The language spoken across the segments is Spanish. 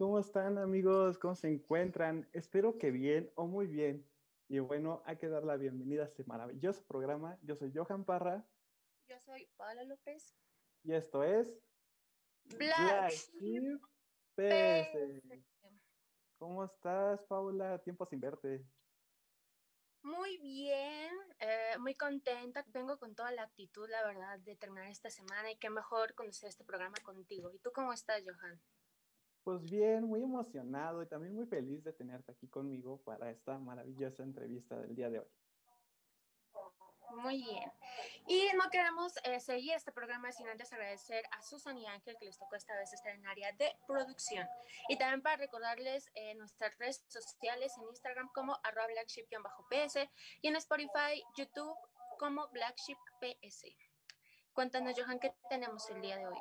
¿Cómo están amigos? ¿Cómo se encuentran? Espero que bien o muy bien. Y bueno, hay que dar la bienvenida a este maravilloso programa. Yo soy Johan Parra yo soy Paula López. y esto es Black Sheep PS. ¿Cómo estás, Paula? Tiempo sin verte. Muy bien, eh, muy contenta. Vengo con toda la actitud, la verdad, de terminar esta semana y qué mejor conocer este programa contigo. ¿Y tú cómo estás, Johan? Pues bien, muy emocionado y también muy feliz de tenerte aquí conmigo para esta maravillosa entrevista del día de hoy. Muy bien. Y no queremos eh, seguir este programa sin antes agradecer a Susan y Ángel que les tocó esta vez estar en área de producción. Y también para recordarles eh, nuestras redes sociales en Instagram como arroba blackship-ps y en Spotify, YouTube como blackship-ps. Cuéntanos, Johan, ¿qué tenemos el día de hoy?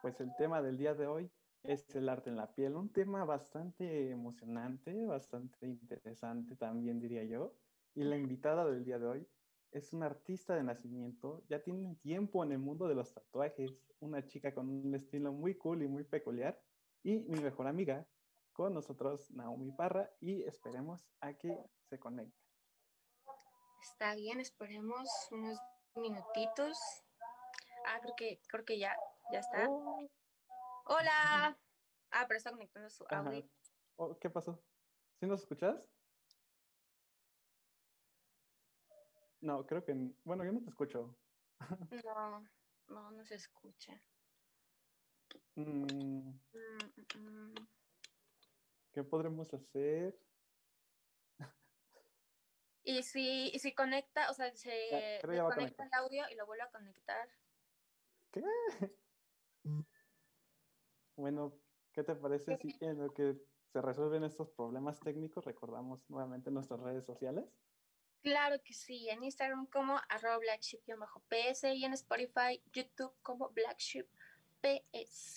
Pues el tema del día de hoy es el arte en la piel, un tema bastante emocionante, bastante interesante también diría yo. Y la invitada del día de hoy es una artista de nacimiento, ya tiene tiempo en el mundo de los tatuajes, una chica con un estilo muy cool y muy peculiar. Y mi mejor amiga con nosotros, Naomi Parra, y esperemos a que se conecte. Está bien, esperemos unos minutitos. Ah, creo que, creo que ya, ya está. Oh, Hola. Ah, pero está conectando su Ajá. audio. oh, ¿Qué pasó? ¿Sí nos escuchas? No, creo que... Bueno, yo no te escucho. No, no, no se escucha. Mm, Mm, mm. ¿Qué podremos hacer? Y si, y si conecta, o sea, se Ya, desconecta el audio y lo vuelve a conectar. ¿Qué? Bueno, ¿qué te parece si en lo que se resuelven estos problemas técnicos recordamos nuevamente nuestras redes sociales? Claro que sí, en Instagram como arroba blackship-ps y en Spotify, YouTube como blackship ps.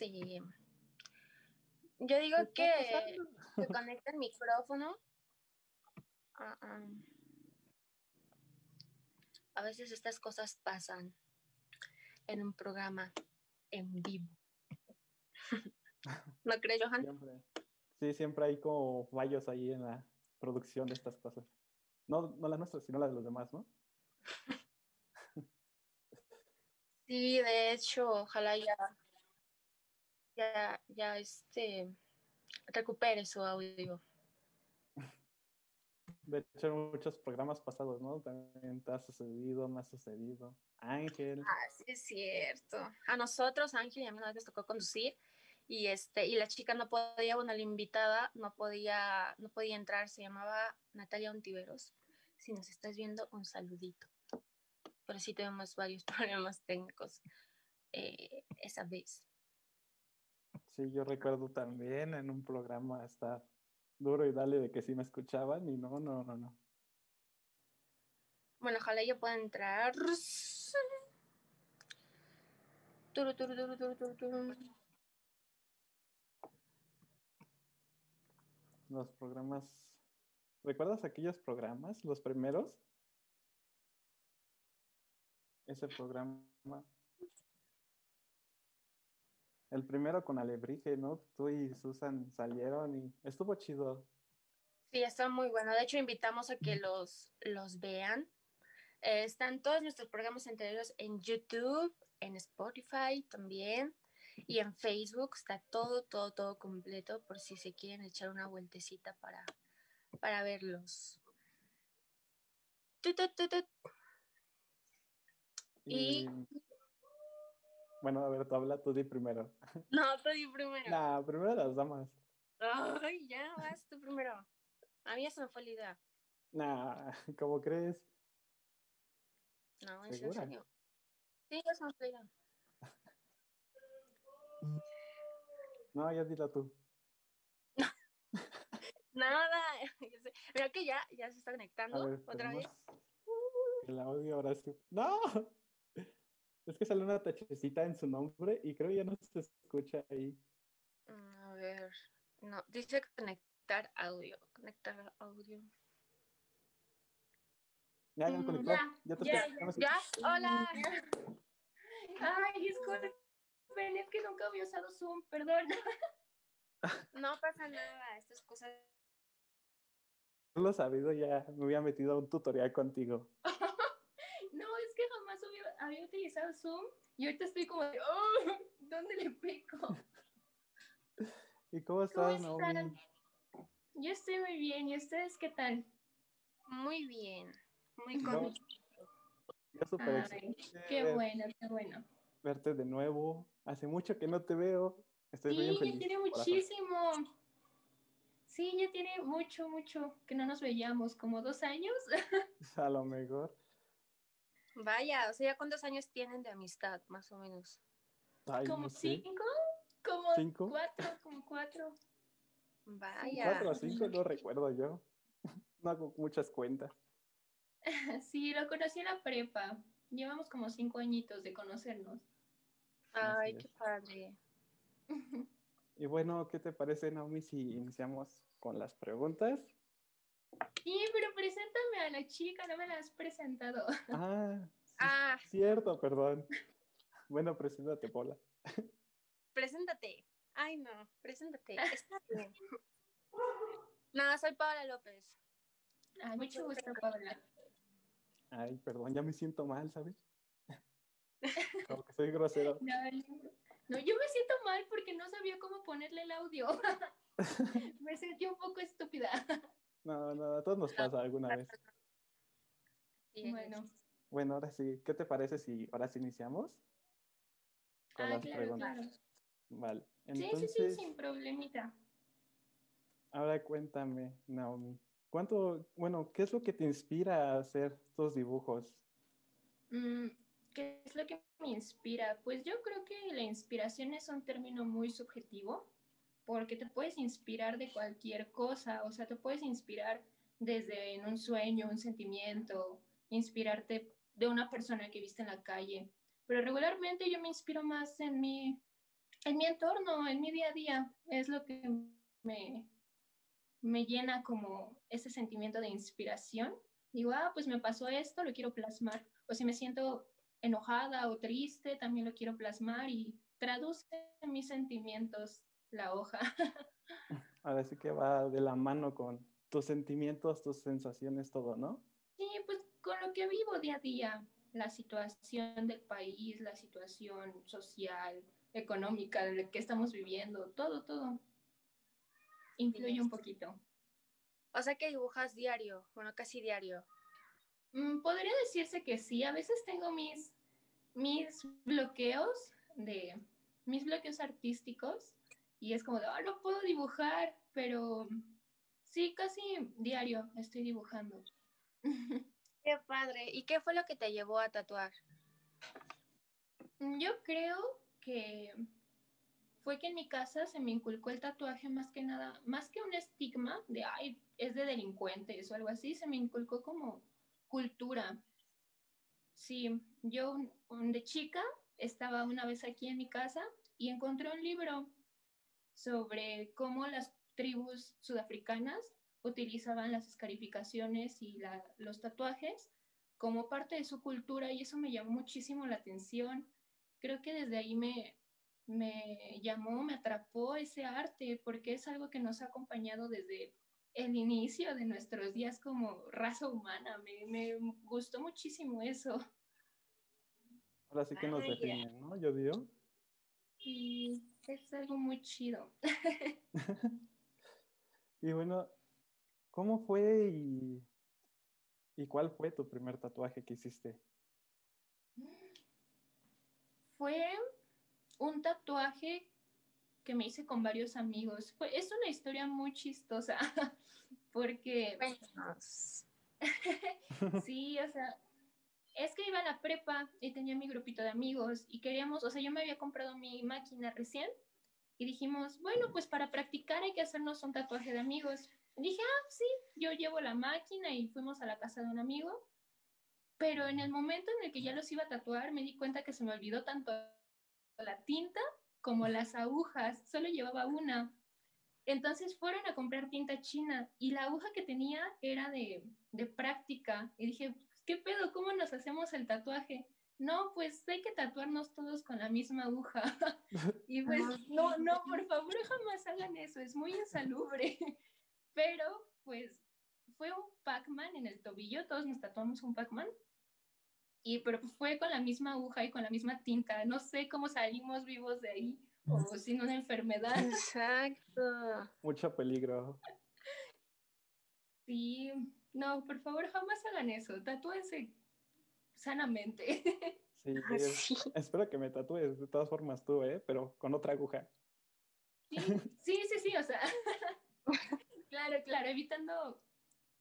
Yo digo ¿Qué está que se conecta el micrófono. Ah, ah. A veces estas cosas pasan en un programa en vivo. ¿No crees, Johan? Siempre. Sí, siempre hay como fallos ahí en la producción de estas cosas. No, no las nuestras, sino las de los demás, ¿no? Sí, de hecho, ojalá ya, ya, ya este recupere su audio. De hecho, en muchos programas pasados, ¿no? También te ha sucedido, me ha sucedido. Ángel. Ah, sí es cierto. A nosotros, Ángel y a mí una vez nos tocó conducir y este, y la chica no podía, bueno, la invitada no podía, no podía entrar, se llamaba Natalia Ontiveros. Si nos estás viendo, un saludito. Pero sí tuvimos varios problemas técnicos eh, esa vez. Sí, yo recuerdo también en un programa estar duro y dale de que sí me escuchaban y no, no, no, no. Bueno, ojalá yo pueda entrar. Turu, turu, turu, turu, turu, turu. Los programas. ¿Recuerdas aquellos programas, los primeros? Ese programa. El primero con Alebrije, ¿no? Tú y Susan salieron y estuvo chido. Sí, está muy bueno. De hecho, invitamos a que los, los vean. Eh, están todos nuestros programas anteriores en YouTube, en Spotify también y en Facebook. Está todo, todo, todo completo por si se quieren echar una vueltecita para, para verlos. Y... Bueno, a ver, tú habla, tú di primero. No, tú di primero. Nah, primero las damas. Ay, ya, vas tú primero. A mí ya se me fue la idea. Nah, ¿cómo crees? No, es en serio. Sí, ya son frío. No, ya dilo tú. Nada. Mira que ya, ya se está conectando ver, otra vez. El audio ahora sí. ¡No! Es que sale una tachecita en su nombre y creo ya no se escucha ahí. A ver. No, dice conectar audio. Conectar audio. Ya, ya Mm, conectó. ya, Ya te ya. ¿Ya? Hola. Ay, disculpen, es que nunca había usado Zoom, perdón. No pasa nada. Estas cosas. Lo sabido, ya me había metido a un tutorial contigo. No, es que jamás había, había utilizado Zoom y ahorita estoy como de, oh, ¿dónde le pico? ¿Y cómo ¿Cómo estás, Naomi? están? Yo estoy muy bien, ¿y ustedes qué tal? Muy bien. Muy No, contenta. Yo súper Ay, excelente qué bueno, qué bueno. Verte de nuevo. Hace mucho que no te veo. Estoy bien Sí, feliz. ya tiene muchísimo. Sí, ya tiene mucho, mucho que no nos veíamos, como dos años. A lo mejor. Vaya, o sea, ¿ya cuántos años tienen de amistad, más o menos? Ay, como no sé. cinco, como ¿Cinco? cuatro, como cuatro. Vaya. Cuatro o cinco, no recuerdo yo. No hago muchas cuentas. Sí, lo conocí en la prepa. Llevamos como cinco añitos de conocernos. Ay, qué padre. Y bueno, ¿qué te parece, Naomi, si iniciamos con las preguntas? Sí, pero preséntame a la chica, no me la has presentado. Ah, sí, Ah, cierto, perdón. Bueno, preséntate, Paula. preséntate. Ay, no, preséntate. Está bien. No, soy Paola López. Ay, mucho gusto, Paula. Ay, perdón, ya me siento mal, ¿sabes? Como que soy grosero. No, yo me siento mal porque no sabía cómo ponerle el audio. me sentí un poco estúpida. No, no, a todos nos pasa alguna vez. Sí. Bueno, Bueno, ahora sí, ¿qué te parece si ahora sí iniciamos? Con ah, las claro, preguntas. claro. Vale. Sí, sí, sí, sin problemita. ahora cuéntame, Naomi. ¿Cuánto, bueno, qué es lo que te inspira a hacer estos dibujos? Mm, ¿Qué es lo que me inspira? Pues yo creo que la inspiración es un término muy subjetivo, porque te puedes inspirar de cualquier cosa, o sea, te puedes inspirar desde un sueño, un sentimiento, inspirarte de una persona que viste en la calle, pero regularmente yo me inspiro más en mi, en mi entorno, en mi día a día, es lo que me, me llena como ese sentimiento de inspiración. Digo, ah, pues me pasó esto, lo quiero plasmar. O si me siento enojada o triste, también lo quiero plasmar y traduce mis sentimientos la hoja. Ahora sí que va de la mano con tus sentimientos, tus sensaciones, todo, ¿no? Sí, pues con lo que vivo día a día, la situación del país, la situación social, económica, de la que estamos viviendo, todo, todo. Influye un poquito. O sea que dibujas diario, bueno, casi diario. Mm, podría decirse que sí, a veces tengo mis, mis bloqueos de mis bloqueos artísticos y es como de, "Ah, no puedo dibujar, pero sí, casi diario estoy dibujando. Qué padre. ¿Y qué fue lo que te llevó a tatuar? Mm, Yo creo que fue que en mi casa se me inculcó el tatuaje más que nada, más que un estigma de, ay, es de delincuentes o algo así, se me inculcó como cultura. Sí, yo de chica estaba una vez aquí en mi casa y encontré un libro sobre cómo las tribus sudafricanas utilizaban las escarificaciones y la- los tatuajes como parte de su cultura y eso me llamó muchísimo la atención. Creo que desde ahí me, me llamó, me atrapó ese arte porque es algo que nos ha acompañado desde el inicio de nuestros días como raza humana. Me, me gustó muchísimo eso. Ahora sí que nos definen, ¿no? Yo digo. Y es algo muy chido. Y bueno, ¿cómo fue y, y cuál fue tu primer tatuaje que hiciste? Fue un tatuaje que me hice con varios amigos. Fue, es una historia muy chistosa porque sí, o sea, es que iba a la prepa y tenía mi grupito de amigos y queríamos, o sea, yo me había comprado mi máquina recién y dijimos, bueno, pues para practicar hay que hacernos un tatuaje de amigos. Y dije, ah, sí, yo llevo la máquina y fuimos a la casa de un amigo. Pero en el momento en el que ya los iba a tatuar, me di cuenta que se me olvidó tanto la tinta como las agujas. Solo llevaba una. Entonces fueron a comprar tinta china y la aguja que tenía era de, de práctica. Y dije, ¿qué pedo? ¿Cómo nos hacemos el tatuaje? No, pues hay que tatuarnos todos con la misma aguja. y pues, no, no, por favor, jamás hagan eso, es muy insalubre. Pero, pues, fue un Pac-Man en el tobillo, todos nos tatuamos un Pac-Man. Y, pero fue con la misma aguja y con la misma tinta. No sé cómo salimos vivos de ahí o sin una enfermedad. Exacto. Mucho peligro. Sí, no, por favor, jamás hagan eso. Tatúense sanamente. Sí, sí. espero que me tatúes de todas formas tú, ¿eh? Pero con otra aguja. Sí, sí, sí, sí, o sea. claro, claro, evitando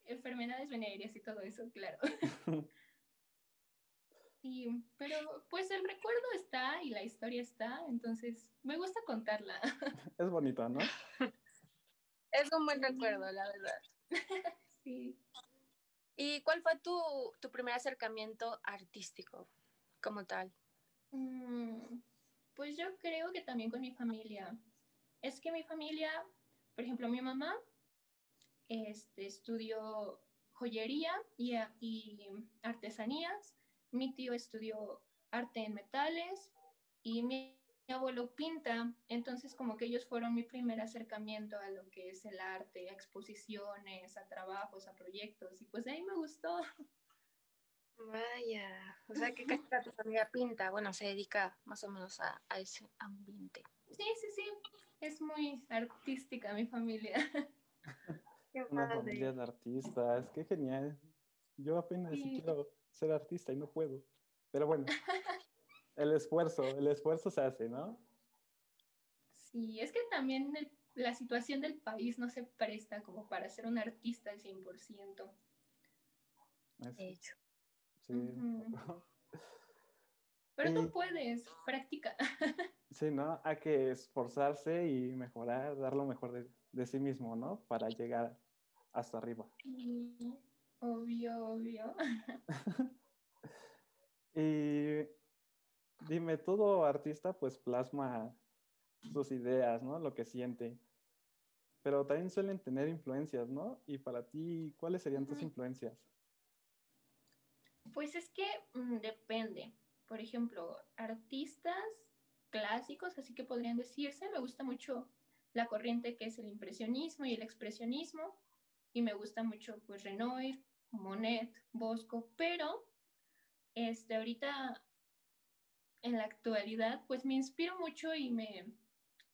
enfermedades venéreas y todo eso, claro. Sí, pero pues el recuerdo está y la historia está, entonces me gusta contarla. Es bonito, ¿no? Es un buen recuerdo, la verdad. Sí. ¿Y cuál fue tu, tu primer acercamiento artístico como tal? Mm, pues yo creo que también con mi familia. Es que mi familia, por ejemplo, mi mamá este, estudió joyería y, y artesanías, mi tío estudió arte en metales y mi abuelo pinta, entonces como que ellos fueron mi primer acercamiento a lo que es el arte, a exposiciones, a trabajos, a proyectos, y pues de ahí me gustó. Vaya, o sea que casi tu familia pinta, bueno, se dedica más o menos a, a, ese ambiente. Sí, sí, sí, es muy artística mi familia. Una familia de artistas, qué genial. Yo apenas sí. quiero ser artista y no puedo, pero bueno. El esfuerzo, el esfuerzo se hace, ¿no? Sí, es que también el, la situación del país no se presta como para ser un artista al 100%. De hecho. Sí. Uh -huh. Pero tú puedes, práctica. sí, ¿no? Hay que esforzarse y mejorar, dar lo mejor de, de sí mismo, ¿no? Para llegar hasta arriba. Sí, obvio, obvio. y dime, todo artista pues plasma sus ideas, ¿no? Lo que siente. Pero también suelen tener influencias, ¿no? Y para ti, ¿cuáles serían tus influencias? Pues es que mmm, depende. Por ejemplo, artistas clásicos, así que podrían decirse, me gusta mucho la corriente que es el impresionismo y el expresionismo, y me gusta mucho pues Renoir, Monet, Bosco, pero este, ahorita en la actualidad, pues me inspiro mucho y me,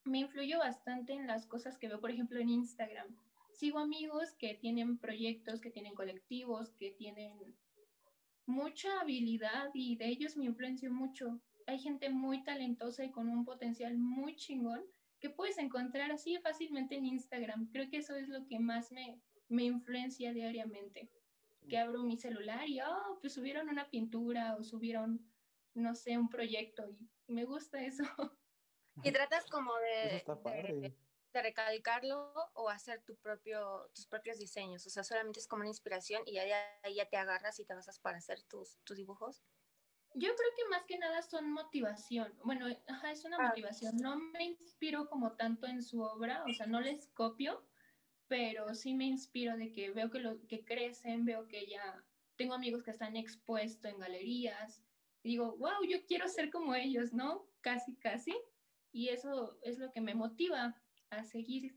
me influyo bastante en las cosas que veo, por ejemplo, en Instagram. Sigo amigos que tienen proyectos, que tienen colectivos, que tienen mucha habilidad y de ellos me influencio mucho. Hay gente muy talentosa y con un potencial muy chingón que puedes encontrar así fácilmente en Instagram. Creo que eso es lo que más me, me influencia diariamente. Que abro mi celular y, oh, pues subieron una pintura o subieron no sé, un proyecto y me gusta eso. Y tratas como de, de, de, recalcarlo o hacer tu propio, tus propios diseños, o sea, solamente es como una inspiración y ya, ya, ya te agarras y te basas para hacer tus, tus dibujos. Yo creo que más que nada son motivación. Bueno, ajá, es una ah. motivación. No me inspiro como tanto en su obra, o sea, no les copio, pero sí me inspiro de que veo que, lo, que crecen, veo que ya tengo amigos que están expuestos en galerías, y digo, wow, yo quiero ser como ellos, ¿no? Casi, casi. Y eso es lo que me motiva a seguir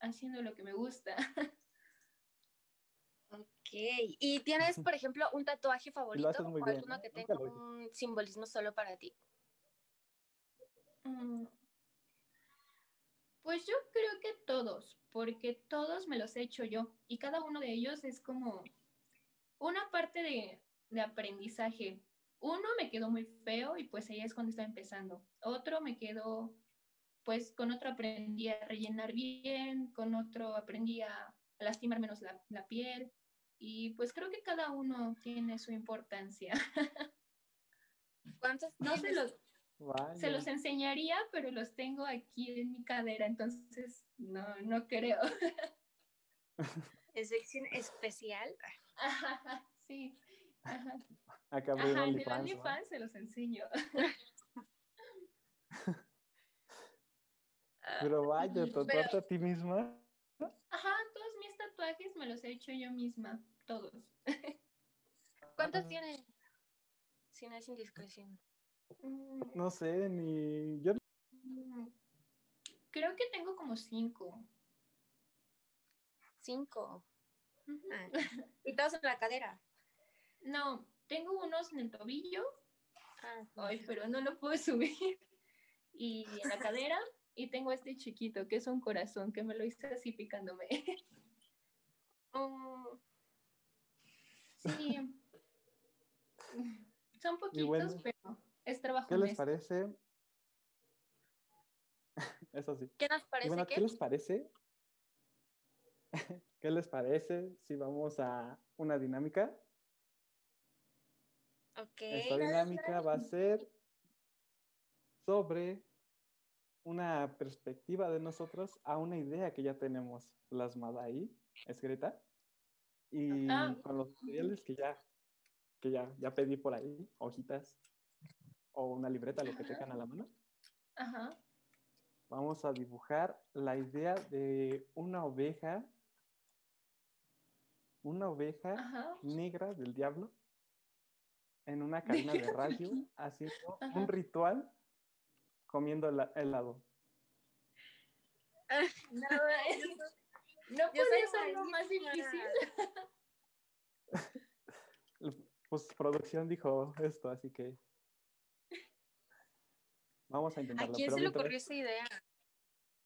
haciendo lo que me gusta. Ok. ¿Y tienes, por ejemplo, un tatuaje favorito o bien, alguno ¿no? que tenga un simbolismo solo para ti? Mm. Pues yo creo que todos, porque todos me los he hecho yo y cada uno de ellos es como una parte de, de aprendizaje uno me quedó muy feo y pues ahí es cuando estaba empezando. Otro me quedó, pues con otro aprendí a rellenar bien, con otro aprendí a lastimar menos la, la piel. Y pues creo que cada uno tiene su importancia. ¿Cuántos No se los, Vaya. se los enseñaría, pero los tengo aquí en mi cadera, entonces no, no creo. ¿En sección especial? Ajá, sí. Ajá, Acá Ajá, en el OnlyFans, se los enseño. Pero vaya, tatuarte a ti misma. Ajá, todos mis tatuajes me los he hecho yo misma, todos. ¿Cuántos Ah. tienes? Si no es indiscreción. Mm, No sé, ni. Yo mm, Creo que tengo como cinco. Cinco. Ah. Y todos en la cadera. No, tengo unos en el tobillo, Ah, ay, pero no lo puedo subir. Y en la cadera, y tengo este chiquito, que es un corazón, que me lo hice así picándome. Mm, Sí. Son poquitos, bueno, pero es trabajo ¿Qué les parece? Eso sí. ¿Qué nos parece bueno? ¿qué les parece? ¿Qué les parece si vamos a una dinámica? Ok. Esta dinámica va a ser sobre una perspectiva de nosotros a una idea que ya tenemos plasmada ahí, escrita, y Ah. con los materiales que ya, que ya, ya pedí por ahí, hojitas o una libreta, lo que tengan a la mano. Ajá. Vamos a dibujar la idea de una oveja, una oveja Ajá. negra del diablo en una cabina de radio haciendo Ajá. un ritual comiendo hela- helado. No, no podía soy ser lo más difícil. Pues producción dijo esto, así que vamos a ¿A intentarlo. quién pero se le ocurrió esa idea?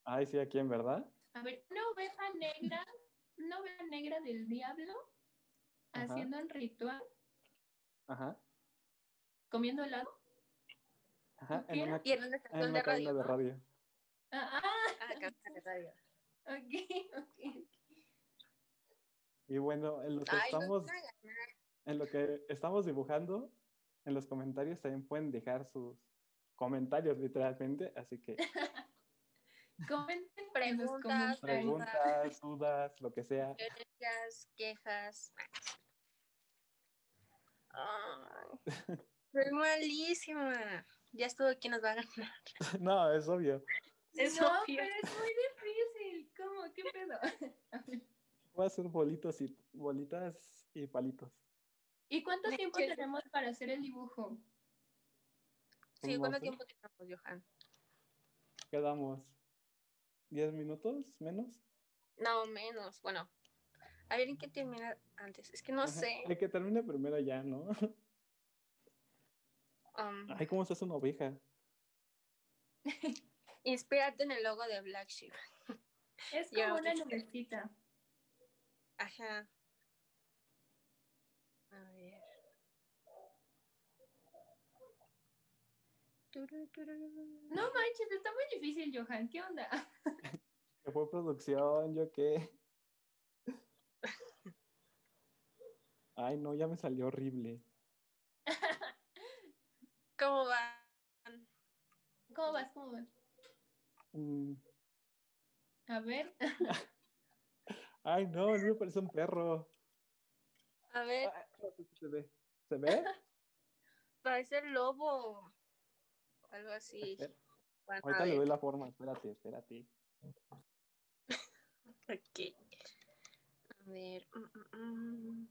Ay, sí, ¿a quién, verdad? A ver, una oveja negra, una oveja negra del diablo Ajá. haciendo un ritual, Ajá, comiendo helado. ajá, ¿Qué en una, Y en una en estación una de radio. de ¿no? radio. Ah, Ah, cabina de radio. ah, ok, ok. Y bueno, en lo que Ay, estamos, a en lo que estamos dibujando, en los comentarios también pueden dejar sus comentarios literalmente, así que Comenten Preguntas, preguntas, dudas, lo que sea. Sugerencias, quejas. Ay, soy malísima. Ya estuvo quién nos va a ganar. No, es obvio. Es no, obvio. pero es muy difícil. ¿Cómo? ¿Qué pedo? Va a ser bolitos y bolitas y palitos. ¿Y cuánto tiempo tenemos para hacer el dibujo? Sí, ¿cuánto tiempo tenemos, Johan? Quedamos 10 minutos menos. No, menos. Bueno, a ver en qué termina antes. Es que no Ajá. sé. El que termine primero ya, ¿no? Um, Ay, ¿cómo se hace una oveja? inspírate en el logo de Black Sheep. Es como una nubecita. Ajá. A ver. Turu, tururu. No manches, está muy difícil, Johan. ¿Qué onda? Que fue producción, yo qué. Ay, no, ya me salió horrible. ¿Cómo van? ¿Cómo vas? ¿Cómo vas? A ver. Ay, no, no me parece un perro. A ver, se ve. ¿Se ve? parece el lobo. Algo así. Bueno, Ahorita le doy la forma, espérate, espérate. Ok. A ver. mm, mm, mm.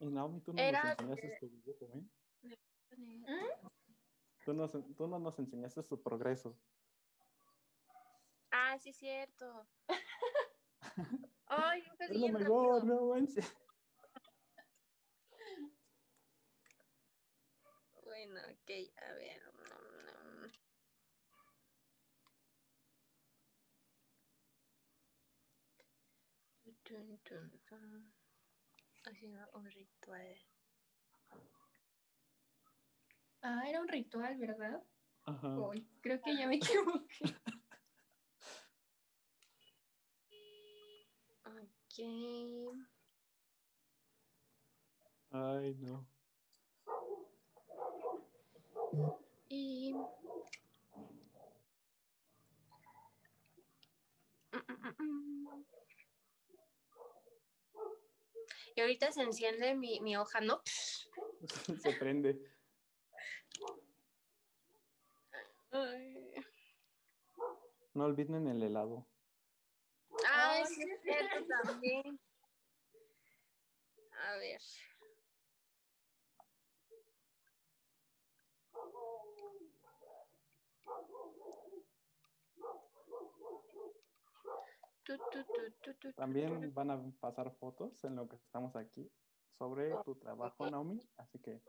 Y Naomi, tú no Era nos enseñaste tu dibujo, ¿eh? ¿Mm? Tú, nos, tú no nos enseñaste tu progreso. Ah, sí, cierto. Ay, yo Es lo mejor, rápido. no manches. Bueno, ok, a ver. Haciendo un ritual. Ah, era un ritual, ¿verdad? Ajá. Uy, creo que ya me equivoqué. Ay, no. Y... Y ahorita se enciende mi, mi hoja, ¿no? Se prende. Ay, No olviden el helado. Ay, sí, sí, es cierto también. A ver. Tu, tu, tu, tu, tu, tu, También van a pasar fotos en lo que estamos aquí sobre tu trabajo, Naomi. Así que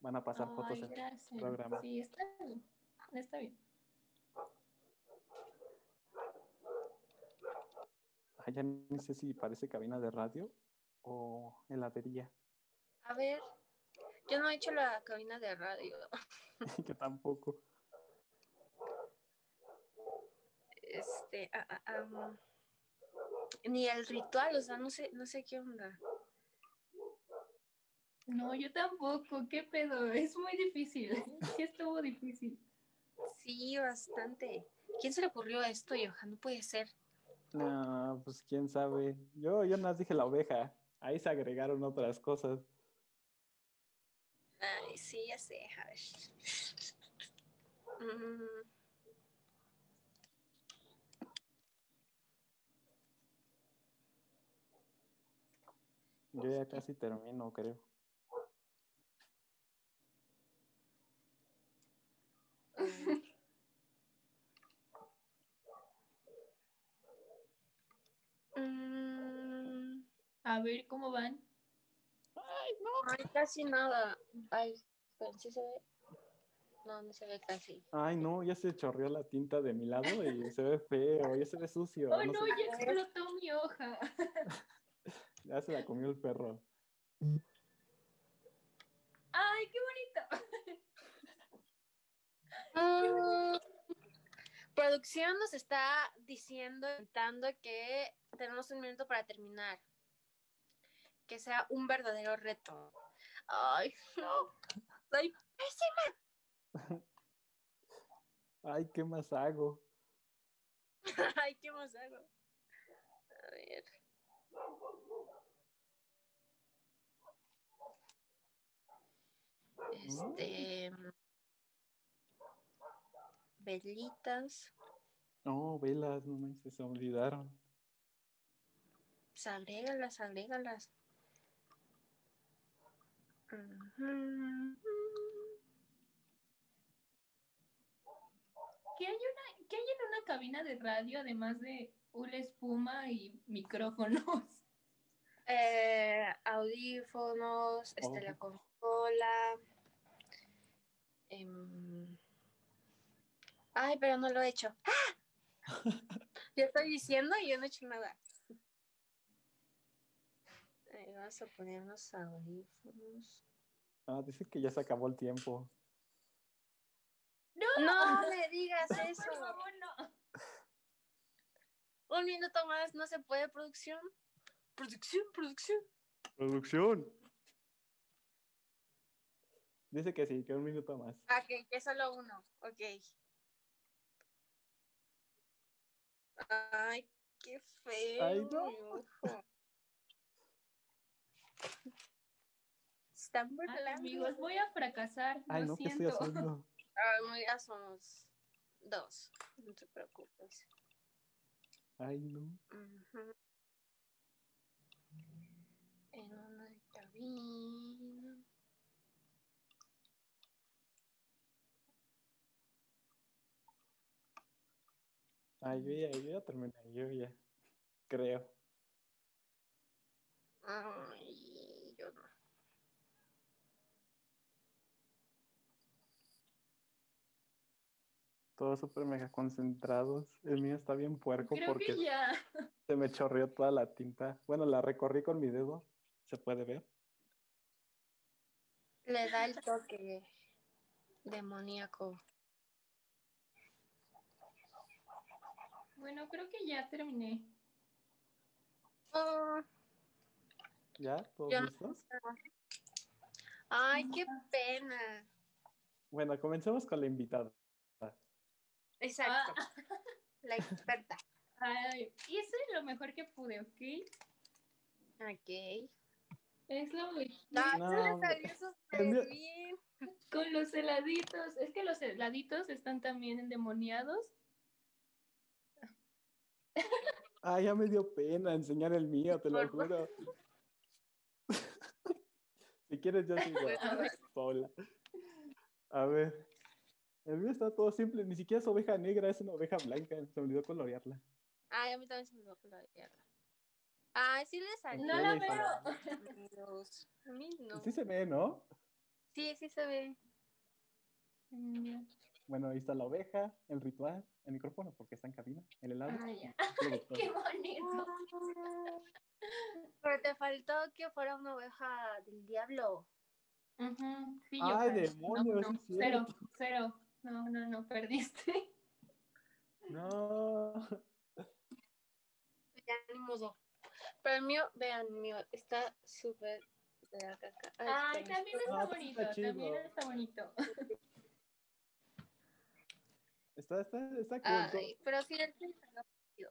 van a pasar fotos en gracias. programa. Sí, está bien. Está bien. Ay, ya no sé si parece cabina de radio o heladería. A ver, yo no he hecho la cabina de radio. que tampoco. Este, ah, ni el ritual, o sea, no sé, no sé qué onda. No, yo tampoco. ¿Qué pedo? Es muy difícil. Sí estuvo difícil. Sí, bastante. ¿Quién se le ocurrió esto, Johan? No puede ser. No, pues quién sabe. Yo, yo nada más dije la oveja. Ahí se agregaron otras cosas. Ay, sí, ya sé, a ver. Mm, Yo ya casi termino, creo. mm. A ver cómo van. Ay, casi nada. Ay, pero sí se ve. No, no se ve casi. Ay, no, ya se chorreó la tinta de mi lado y se ve feo, ya se ve sucio. Oh, no no, ya explotó mi hoja. ya se la comió el perro. Ay, qué bonito. Mm, producción nos está diciendo, comentando que tenemos un minuto para terminar. Que sea un verdadero reto. Ay, no. Soy pésima. Ay, ¿qué más hago? Ay, ¿qué más hago? A ver. Este. Velitas. No, velas, no manches, se olvidaron. Pues agrégalas, agrégalas. ¿Qué hay, una, ¿Qué hay en una cabina de radio además de una espuma y micrófonos? Eh, audífonos, este, la Oh. Consola. em, Ay, pero no lo he hecho. ¡Ah! Yo estoy diciendo y yo no he hecho nada. Ahí vamos a poner unos audífonos. Ah, dice que ya se acabó el tiempo. No me digas eso. Por favor, no. Un minuto más, no se puede, producción. Producción, producción. Producción. Dice que sí, que un minuto más. Ah, que, que solo uno. Ok. Ay, qué feo. Ay, no. Están Ay, burlando. amigos, voy a fracasar. Ay, lo no, ¿qué estoy siento. haciendo? Ay, ya somos dos. No te preocupes. Ay, no. En una cabina. Ay, yo ya, yo ya terminé, yo ya. Creo. Ay, yo no. Todos súper mega concentrados. El mío está bien puerco Creo porque que ya. se me chorreó toda la tinta. Bueno, la recorrí con mi dedo. ¿Se puede ver? Le da el toque demoníaco. Bueno, creo que ya terminé. ¿Ya? ¿Todos no- listos? Ay, qué pena. Bueno, comencemos con la invitada. Exacto. Ah, La experta. ay, hice lo mejor que pude, ¿ok? Ok. Es lo mejor. Ay, No, súper Envío- bien. Con los heladitos. Es que los heladitos están también endemoniados. Ah, ya me dio pena enseñar el mío, te lo juro. si quieres, yo sigo. A ver. Paula. A ver. El mío está todo simple, ni siquiera es oveja negra, es una oveja blanca. Se me olvidó colorearla. Ay, a mí también se me olvidó colorearla. Ay, sí le salió. No la veo. A mí no. Sí se ve, ¿no? Sí, sí se ve. Bueno, ahí está la oveja, el ritual, el micrófono, porque está en cabina, el helado. Ah, ya. el productor. Qué bonito. Pero te faltó que fuera una oveja del diablo. Sí, yo Ay, demonios, No, no, cero, cero. No, no, no, perdiste. No. Ya ni modo. Pero el mío, vean, el mío está súper de la caca. Ay, Ay, también está Ah, bonito, está chido. también está bonito. Está, está, está cool. Ay, pero sí, salió.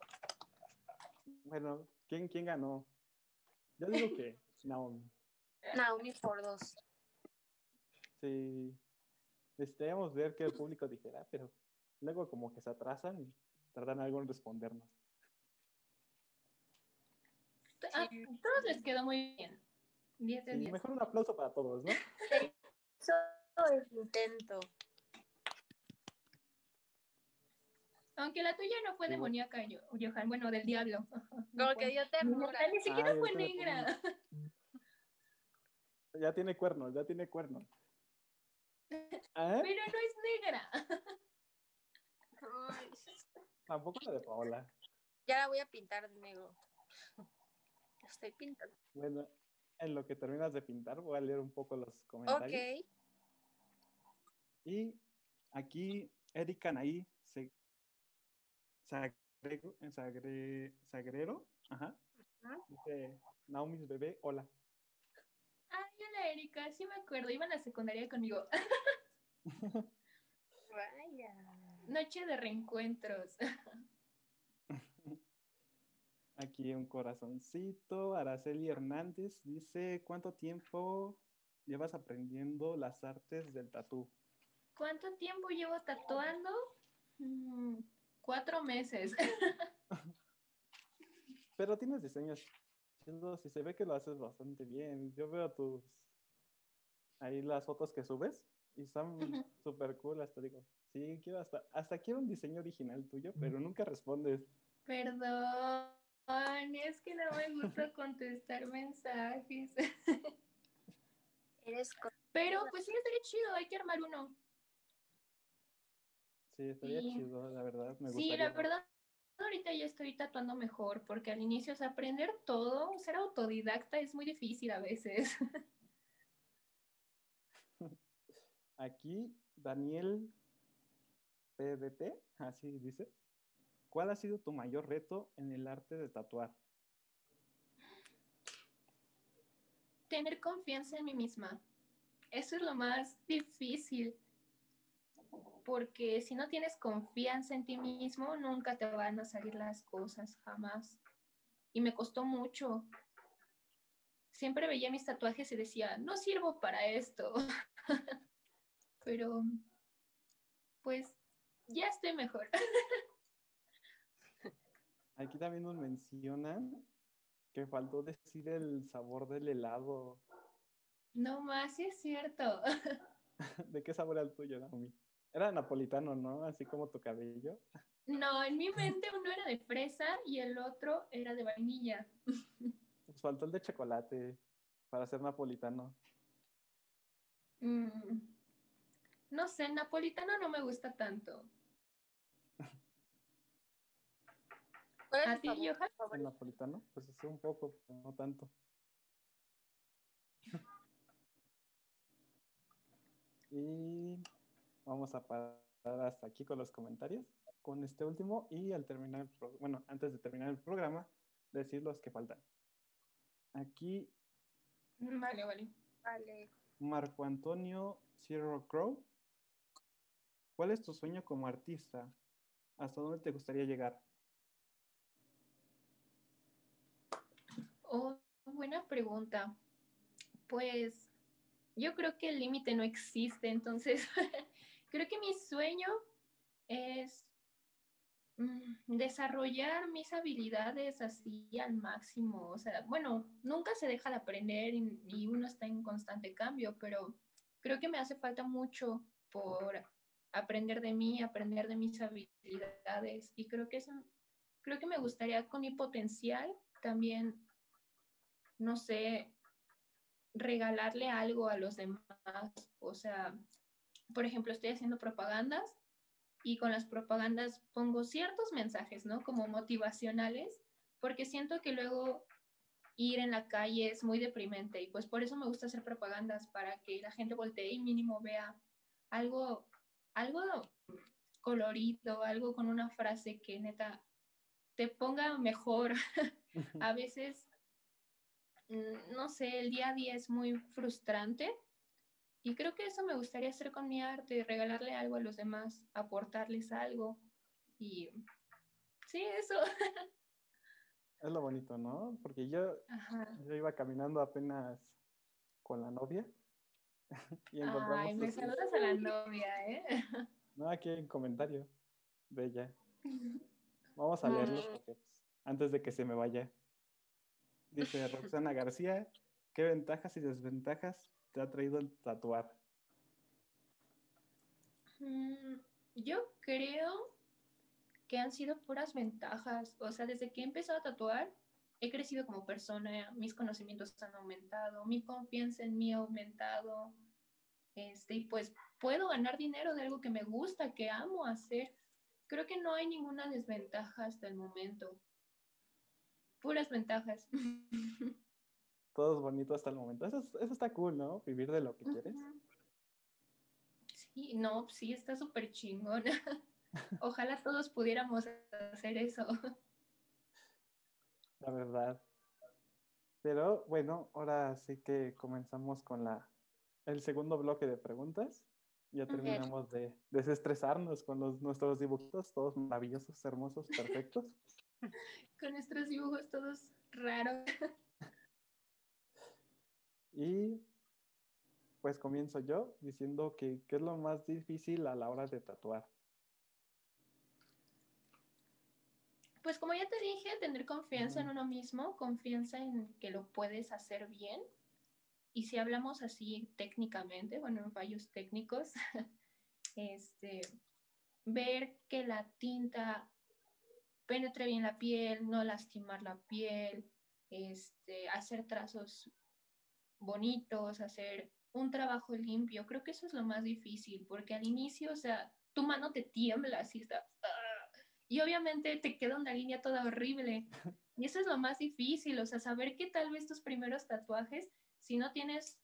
Bueno, ¿quién, ¿quién ganó? Yo digo que Naomi. Naomi por dos. Sí. Necesitaríamos ver qué el público dijera, pero luego como que se atrasan y tardan algo en respondernos. A Ah, todos les quedó muy bien. 10 de Sí, 10. mejor un aplauso para todos, ¿no? Eso es intento. Aunque la tuya no fue Sí, demoníaca, yo, Johan. Bueno, del diablo. Como que dio Ni, ternura. ni siquiera Ay, fue negra. Ya tiene cuernos, ya tiene cuernos. ¿Ah? Pero no es negra. Ay, Tampoco la de Paola. ya la voy a pintar de negro. Estoy pintando. Bueno, en lo que terminas de pintar, voy a leer un poco los comentarios. Ok. Y aquí Erika Naí se, Sagrego- Sagre- Sagrero, ajá, dice Naomi's bebé, hola. Ay, hola Erika, sí me acuerdo. Iba a la secundaria conmigo. Vaya. Noche de reencuentros. Aquí un corazoncito. Araceli Hernández dice, ¿cuánto tiempo llevas aprendiendo las artes del tatú? ¿Cuánto tiempo llevo tatuando? Mm, cuatro meses. Pero tienes diseños chidos y se ve que lo haces bastante bien. Yo veo tus ahí las fotos que subes y están súper cool. Hasta digo, sí, quiero hasta, hasta quiero un diseño original tuyo, pero nunca respondes. Perdón, es que no me gusta contestar mensajes. Eres Pero pues sí, estaría chido, hay que armar uno. Sí, estaría Sí. chido, la verdad. Me Sí, la verdad, ahorita ya estoy tatuando mejor, porque al inicio, o sea, aprender todo, ser autodidacta es muy difícil a veces. Aquí, Daniel PDT, así dice. ¿Cuál ha sido tu mayor reto en el arte de tatuar? Tener confianza en mí misma. Eso es lo más difícil. Porque si no tienes confianza en ti mismo, nunca te van a salir las cosas, jamás. Y me costó mucho. Siempre veía mis tatuajes y decía, no sirvo para esto. Pero, pues, ya estoy mejor. Aquí también nos mencionan que faltó decir el sabor del helado. No más, sí es cierto. ¿De qué sabor era el tuyo, Naomi? Era napolitano, ¿no? Así como tu cabello. No, en mi mente uno era de fresa y el otro era de vainilla. Pues faltó el de chocolate para ser napolitano. Mm, no sé, napolitano no me gusta tanto. ¿Cuál es ¿A ti, Johan? ¿El napolitano? Pues es un poco, pero no tanto. Y vamos a parar hasta aquí con los comentarios, con este último y al terminar el pro- bueno, antes de terminar el programa, decir los que faltan. Aquí Vale, vale. Vale. Marco Antonio Zero Crow. ¿Cuál es tu sueño como artista? ¿Hasta dónde te gustaría llegar? Oh, buena pregunta. Pues yo creo que el límite no existe, entonces creo que mi sueño es mm, desarrollar mis habilidades así al máximo. O sea, bueno, nunca se deja de aprender y, uno está en constante cambio, pero creo que me hace falta mucho por aprender de mí, aprender de mis habilidades y creo que eso, creo que me gustaría con mi potencial también, no sé, regalarle algo a los demás. O sea, por ejemplo, estoy haciendo propagandas y con las propagandas pongo ciertos mensajes, ¿no? Como motivacionales, porque siento que luego ir en la calle es muy deprimente y pues por eso me gusta hacer propagandas para que la gente voltee y mínimo vea algo, algo colorido, algo con una frase que neta te ponga mejor. a veces, mm, no sé, el día a día es muy frustrante y creo que eso me gustaría hacer con mi arte, regalarle algo a los demás, aportarles algo y sí, eso. Es lo bonito, ¿no? Porque yo, Ajá. yo iba caminando apenas con la novia y encontramos Ay, me tus- saludas a la novia, ¿eh? No, aquí hay un comentario de ella. Vamos a leerlo Mm. pues, antes de que se me vaya. Dice Roxana García, ¿qué ventajas y desventajas te ha traído el tatuar? Mm, Yo creo que han sido puras ventajas. O sea, desde que he empezado a tatuar, he crecido como persona, mis conocimientos han aumentado, mi confianza en mí ha aumentado. Este, y pues puedo ganar dinero de algo que me gusta, que amo hacer. Creo que no hay ninguna desventaja hasta el momento. Puras ventajas. Todo es bonito hasta el momento. Eso, es- eso está cool, ¿no? Vivir de lo que quieres. Sí, no, sí, está súper chingón. Ojalá todos pudiéramos hacer eso. La verdad. Pero bueno, ahora sí que comenzamos con la, el segundo bloque de preguntas. Ya terminamos de desestresarnos con los, nuestros dibujitos, todos maravillosos, hermosos, perfectos. Con nuestros dibujos todos raros. Y pues comienzo yo diciendo que qué es lo más difícil a la hora de tatuar. Pues como ya te dije, tener confianza en uno mismo, confianza en que lo puedes hacer bien. Y si hablamos así técnicamente, bueno, en fallos técnicos, este, ver que la tinta penetre bien la piel, no lastimar la piel, este, hacer trazos bonitos, hacer un trabajo limpio. Creo que eso es lo más difícil, porque al inicio, o sea, tu mano te tiembla, así. ¡ah! Y obviamente te queda una línea toda horrible. Y eso es lo más difícil, o sea, saber que tal vez tus primeros tatuajes, si no tienes,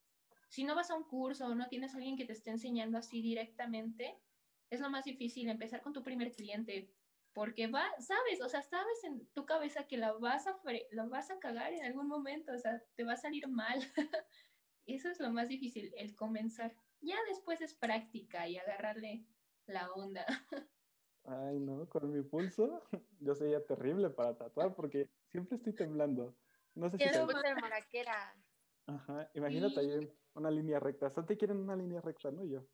si no vas a un curso o no tienes alguien que te esté enseñando así directamente, es lo más difícil empezar con tu primer cliente. Porque va, sabes, o sea, sabes en tu cabeza que la vas a, fre- la vas a cagar en algún momento, o sea, te va a salir mal. Eso es lo más difícil, el comenzar. Ya después es práctica y agarrarle la onda. Ay, no, con mi pulso yo sería terrible para tatuar porque siempre estoy temblando. No sé si te... de maraquera. Ajá, imagínate ahí en una línea recta. Solo te quieren una línea recta, ¿no? Yo.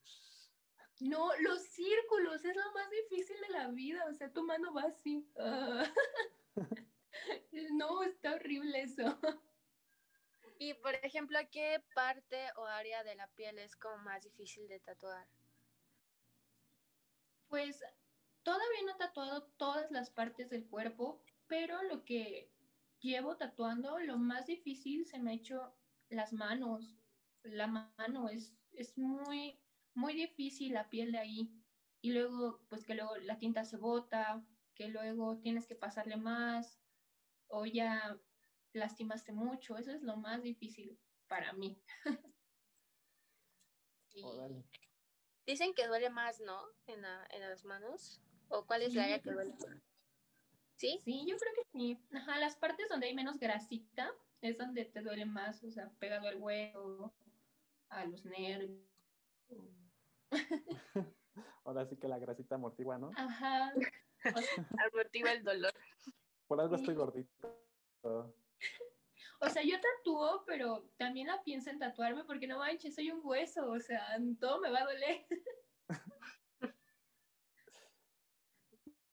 No, los círculos es lo más difícil de la vida, o sea, tu mano va así. ah. No, está horrible eso. Y por ejemplo, ¿qué parte o área de la piel es como más difícil de tatuar? Pues todavía no he tatuado todas las partes del cuerpo, pero lo que llevo tatuando, lo más difícil se me ha hecho las manos. La mano es, es muy, muy difícil la piel de ahí. Y luego, pues que luego la tinta se bota, que luego tienes que pasarle más, o ya lastimaste mucho. Eso es lo más difícil para mí. Dicen que duele más, ¿no? En, la- en las manos. ¿O cuál es la área que duele? ¿Sí? Sí, yo creo que sí. Ajá, las partes donde hay menos grasita es donde te duele más, o sea, pegado al hueso, a los nervios. Ahora sí que la grasita amortigua, ¿no? Ajá. O sea, Amortigua el dolor. Por algo estoy gordito. o sea, yo tatúo, pero también la pienso en tatuarme porque no manches, soy un hueso, o sea, todo me va a doler.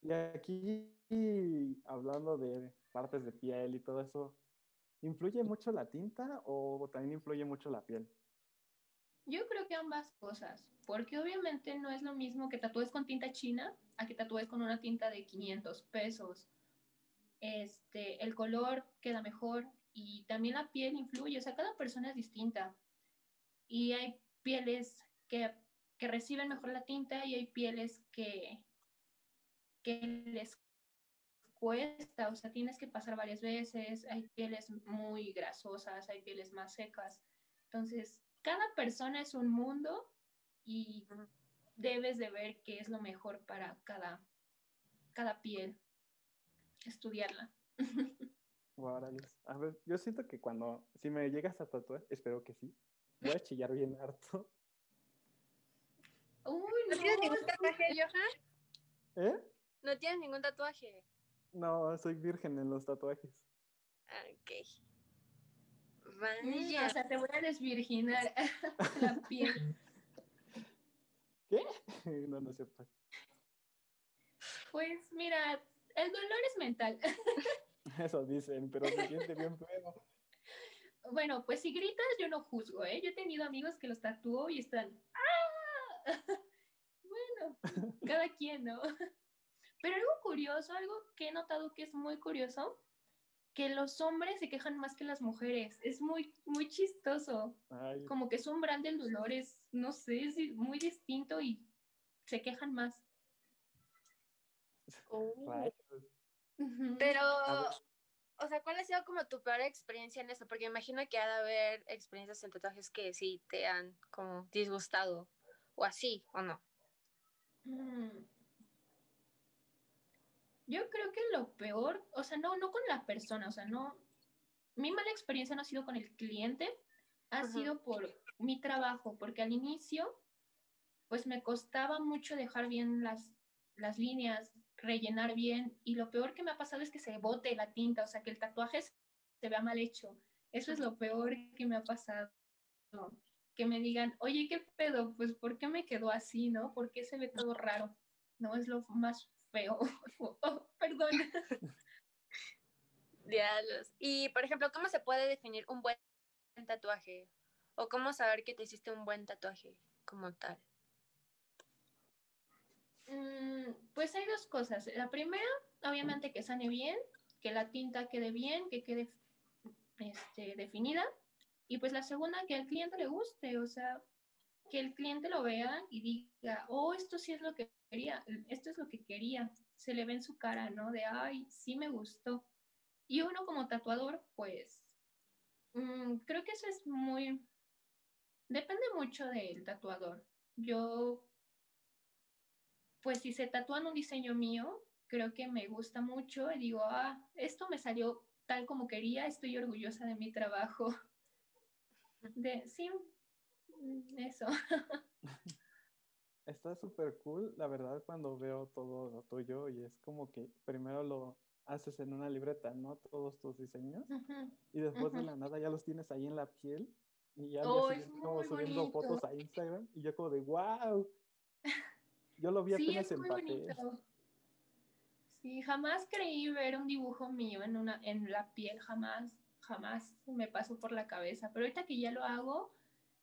Y aquí, hablando de partes de piel y todo eso, ¿influye mucho la tinta o también influye mucho la piel? Yo creo que ambas cosas, porque obviamente no es lo mismo que tatúes con tinta china a que tatúes con una tinta de 500 pesos. Este, el color queda mejor y también la piel influye, o sea, cada persona es distinta. Y hay pieles que, que reciben mejor la tinta y hay pieles que, que les cuesta, o sea, tienes que pasar varias veces, hay pieles muy grasosas, hay pieles más secas. Entonces, cada persona es un mundo y debes de ver qué es lo mejor para cada, cada piel, estudiarla. Órale. A ver, yo siento que cuando, si me llegas a tatuar, espero que sí, voy a chillar bien harto. Uy, ¿No tienes ningún tatuaje, Johan? ¿Eh? No tienes ningún tatuaje. No, soy virgen en los tatuajes. Ah, Mm, Vaya. O sea, te voy a desvirginar la piel. ¿Qué? No, no es cierto. Pues mira, el dolor es mental. Eso dicen, pero se siente bien feo. Bueno, pues si gritas, yo no juzgo, ¿eh? Yo he tenido amigos que los tatúo y están. ¡Ah! Bueno, cada quien, ¿no? Pero algo curioso, algo que he notado que es muy curioso, que los hombres se quejan más que las mujeres. Es muy, muy chistoso. Ay, Como que su umbral del dolor es, no sé, es muy distinto y se quejan más. Oh. Pero, o sea, ¿cuál ha sido como tu peor experiencia en eso? Porque imagino que ha de haber experiencias en tatuajes que sí te han como disgustado o así, ¿o no? Mm. Yo creo que lo peor, o sea, no, no con la persona, o sea, no, mi mala experiencia no ha sido con el cliente, ha Ajá. sido por mi trabajo, porque al inicio, pues me costaba mucho dejar bien las, las líneas, rellenar bien, y lo peor que me ha pasado es que se bote la tinta, o sea, que el tatuaje se vea mal hecho. Eso es lo peor que me ha pasado. Que me digan, oye, ¿qué pedo? Pues, ¿por qué me quedó así, no? ¿Por qué se ve todo raro? No, es lo más feo. Oh, perdón. Diablos. Y, por ejemplo, ¿cómo se puede definir un buen tatuaje? ¿O cómo saber que te hiciste un buen tatuaje como tal? Mm, pues hay dos cosas. La primera, obviamente que sane bien, que la tinta quede bien, que quede este, definida. Y pues la segunda, que al cliente le guste, o sea, que el cliente lo vea y diga, oh, esto sí es lo que quería, esto es lo que quería. Se le ve en su cara, ¿no? De, ay, sí me gustó. Y uno como tatuador, pues, mm, creo que eso es muy, depende mucho del tatuador. Yo pues si se tatúan un diseño mío, creo que me gusta mucho y digo, ah, esto me salió tal como quería, estoy orgullosa de mi trabajo. De, sí, eso. Está súper cool, la verdad, cuando veo todo lo tuyo y es como que primero lo haces en una libreta, ¿no? Todos tus diseños y después de la nada ya los tienes ahí en la piel y ya Oh, es como subiendo bonito. fotos a Instagram y yo como de wow. Yo lo vi Sí, apenas es en muy papel. bonito. Sí, jamás creí ver un dibujo mío en una, en la piel, jamás, jamás me pasó por la cabeza. Pero ahorita que ya lo hago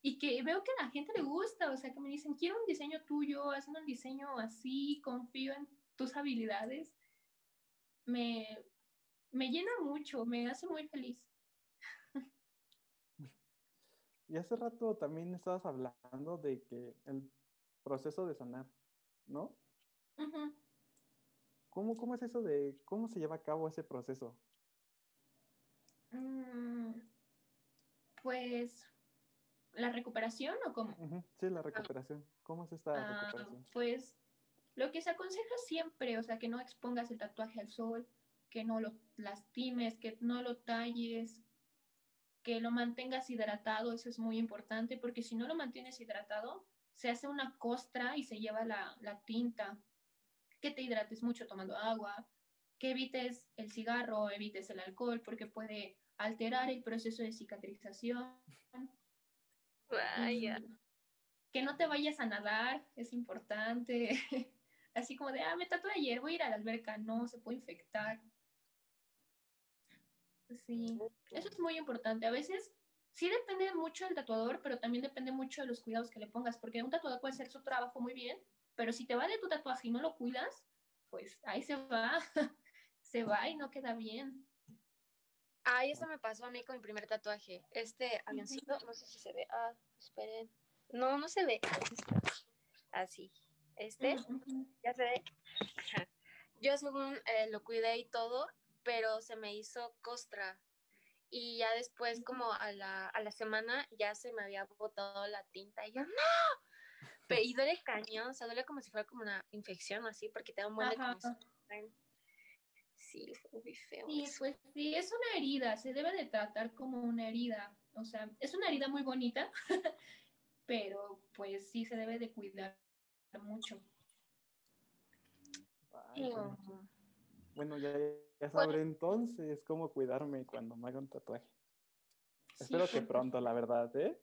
y que veo que a la gente le gusta, o sea, que me dicen, quiero un diseño tuyo, hazme un diseño así, confío en tus habilidades, me, me llena mucho, me hace muy feliz. Y hace rato también estabas hablando de que el proceso de sanar, ¿no? ¿Cómo, cómo es eso de cómo se lleva a cabo ese proceso? Mm, pues, ¿la recuperación o cómo? Ujú, Sí, la recuperación. ¿Cómo es esta Ah, recuperación? pues lo que se aconseja siempre, o sea, que no expongas el tatuaje al sol, que no lo lastimes, que no lo talles, que lo mantengas hidratado, eso es muy importante, porque si no lo mantienes hidratado, se hace una costra y se lleva la, la tinta. Que te hidrates mucho tomando agua, que evites el cigarro, evites el alcohol, porque puede alterar el proceso de cicatrización. Vaya. Mm, Que no te vayas a nadar, es importante. Así como de, ah, me tatué ayer, voy a ir a la alberca. No, se puede infectar. Sí, eso es muy importante. A veces sí depende mucho del tatuador, pero también depende mucho de los cuidados que le pongas, porque un tatuador puede hacer su trabajo muy bien, pero si te vale tu tatuaje y no lo cuidas, pues ahí se va, se va y no queda bien. Ay, eso me pasó a mí con mi primer tatuaje. Este avioncito, no sé si se ve. Ah, esperen. No, no se ve. Así. Este, ya se ve. Yo según eh, lo cuidé y todo, pero se me hizo costra. Y ya después, como a la, a la semana, ya se me había botado la tinta. Y yo, ¡no! Pe- Y duele cañón, o sea, duele como si fuera como una infección o así, porque te da un buen de Sí, fue muy feo. Sí, eso. pues sí, es una herida, se debe de tratar como una herida. O sea, es una herida muy bonita, pero pues sí se debe de cuidar mucho. Ay, bueno. No. Bueno, ya, ya sabré entonces cómo cuidarme cuando me haga un tatuaje. Sí, Espero que pronto, la verdad, ¿eh?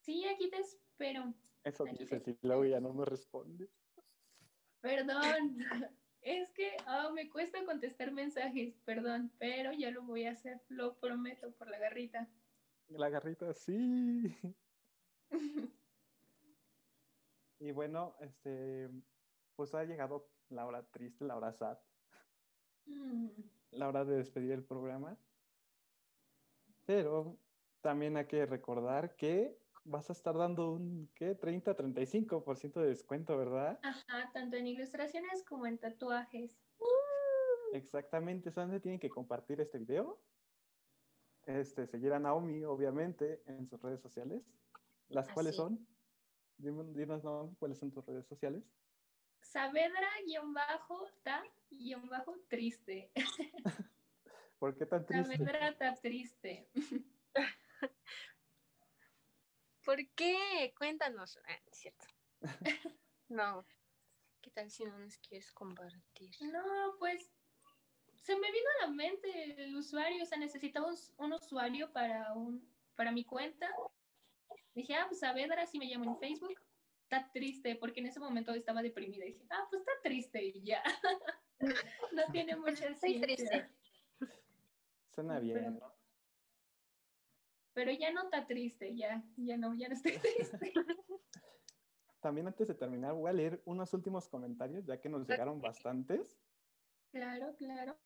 Sí, aquí te espero. Eso Aquí dice, te- si luego ya no me responde. Perdón, es que ah, me cuesta contestar mensajes, perdón, pero ya lo voy a hacer, lo prometo por la garrita. La garrita, sí. Y bueno, este, pues ha llegado la hora triste, la hora sad, Mm, la hora de despedir el programa. Pero también hay que recordar que vas a estar dando un, ¿qué? 30-35% de descuento, ¿verdad? Ajá, tanto en ilustraciones como en tatuajes. Exactamente, ¿saben dónde tienen que compartir este video? Este, seguir a Naomi, obviamente, en sus redes sociales. ¿Las Así. son? Dime- Dinos, Naomi, ¿cuáles son tus redes sociales? Saavedra-ta-triste. ¿Por qué tan triste? Saavedra está triste. ¿Por qué? Cuéntanos. Ah, es cierto. no. ¿Qué tal si no nos quieres compartir? No, pues se me vino a la mente el usuario, o sea, necesitaba un, un usuario para, un, para mi cuenta. Dije, ah, pues Saavedra, así me llamo en Facebook. Está triste, porque en ese momento estaba deprimida. dije, ah, pues está triste y ya. no tiene mucha Estoy triste. Suena bien, ¿no? Pero ya no está triste, ya, ya no, ya no estoy triste. También antes de terminar, voy a leer unos últimos comentarios, ya que nos llegaron bastantes. claro, claro.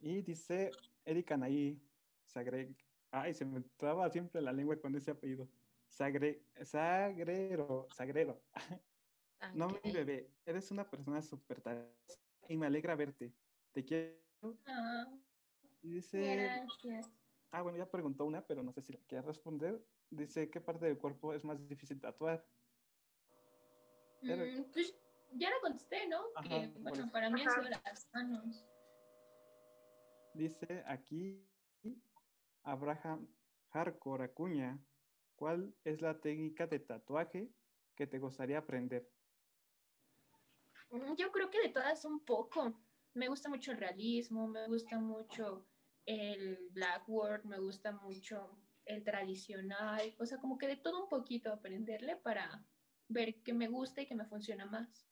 Y dice Erika Naí, Sagre... Ay, se me traba siempre la lengua con ese apellido. Sagre... Sagrero, Sagrero. No, mi bebé, eres una persona súper y me alegra verte. Te quiero. Ah, Y dice... gracias. Ah, bueno, ya preguntó una, pero no sé si la quiere responder. Dice, ¿qué parte del cuerpo es más difícil tatuar? Pero- Mm, pues ya la contesté, ¿no? Ajá, que, bueno, eso. para mí han Ajá. sido las manos. Dice aquí Abraham Hardcore Acuña, ¿cuál es la técnica de tatuaje que te gustaría aprender? Mm, Yo creo que de todas un poco. Me gusta mucho el realismo, me gusta mucho el blackboard, me gusta mucho el tradicional, o sea, como que de todo un poquito aprenderle para ver qué me gusta y qué me funciona más.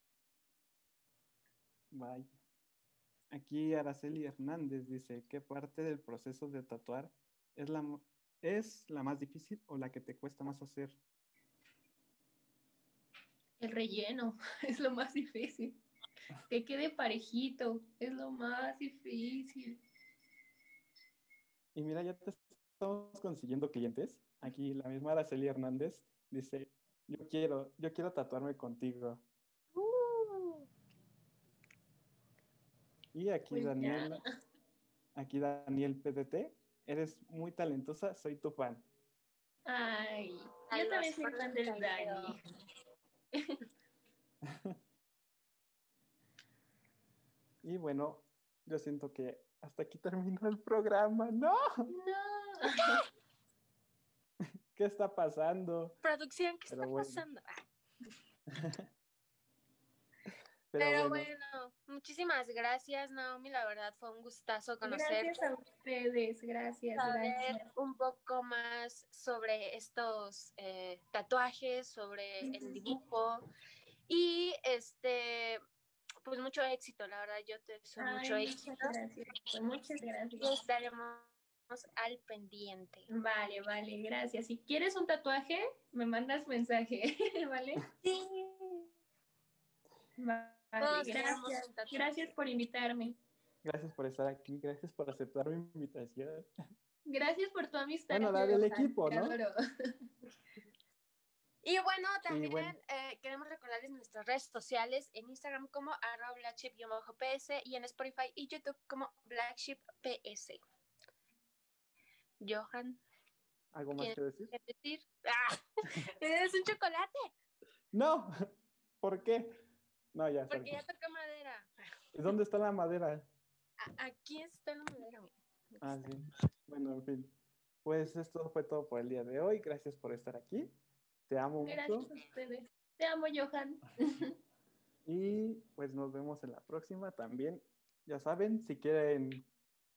Vaya. Aquí Araceli Hernández dice, ¿qué parte del proceso de tatuar es la, es la más difícil o la que te cuesta más hacer? El relleno es lo más difícil. Que quede parejito es lo más difícil. Y mira, ya te estamos consiguiendo clientes. Aquí la misma Araceli Hernández dice, yo quiero, yo quiero tatuarme contigo. Uh, Y aquí Pues ya. Daniel, aquí Daniel PDT, eres muy talentosa, soy tu fan. Ay, Ay, yo también soy fan el del. Dani. Y bueno, yo siento que hasta aquí terminó el programa. ¡No! No. ¿Qué está pasando? Producción, ¿qué Pero está bueno. pasando? Ah, Pero, Pero bueno, bueno, muchísimas gracias, Naomi. La verdad fue un gustazo conocerte. Gracias a ustedes, gracias, saber gracias. un poco más sobre estos eh, tatuajes, sobre el dibujo y este, pues mucho éxito, la verdad yo te deseo Ay, mucho muchas éxito gracias. Muchas y gracias. estaremos al pendiente. Vale, vale, gracias. Si quieres un tatuaje, me mandas mensaje, ¿vale? Sí. Vale, gracias. Gracias por invitarme. gracias por estar aquí, gracias por aceptar mi invitación. Gracias por tu amistad. Bueno, la del equipo, ¿no? Y bueno, también bueno. eh, queremos recordarles nuestras redes sociales en Instagram como arroba blackship-ps y en Spotify y YouTube como blackshipps. Johan, ¿Algo más ¿Quién- que decir? ¿qué decir? ¡Ah! ¿Es un chocolate? No, ¿por qué? No, ya Porque sabes. ya toca madera. ¿Dónde está la madera? Aquí está la madera. Ah, sí. Bueno, en fin. Pues esto fue todo por el día de hoy. Gracias por estar aquí. Te amo Gracias mucho. a ustedes. Te amo, Johan. Y pues nos vemos en la próxima también. Ya saben, si quieren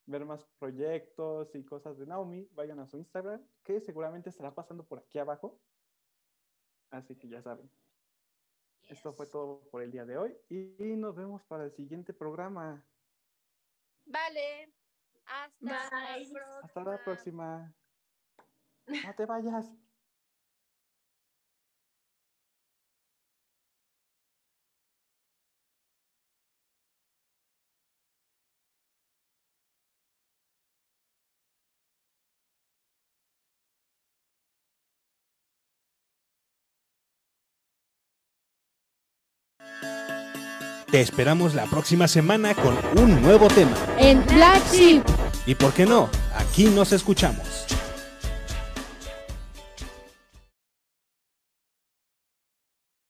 ver más proyectos y cosas de Naomi, vayan a su Instagram, que seguramente estará pasando por aquí abajo. Así que ya saben. Esto fue todo por el día de hoy y nos vemos para el siguiente programa. Vale. Hasta Bye. la Hasta la próxima. No te vayas. Te esperamos la próxima semana con un nuevo tema. En Black Sheep. Y por qué no, aquí nos escuchamos.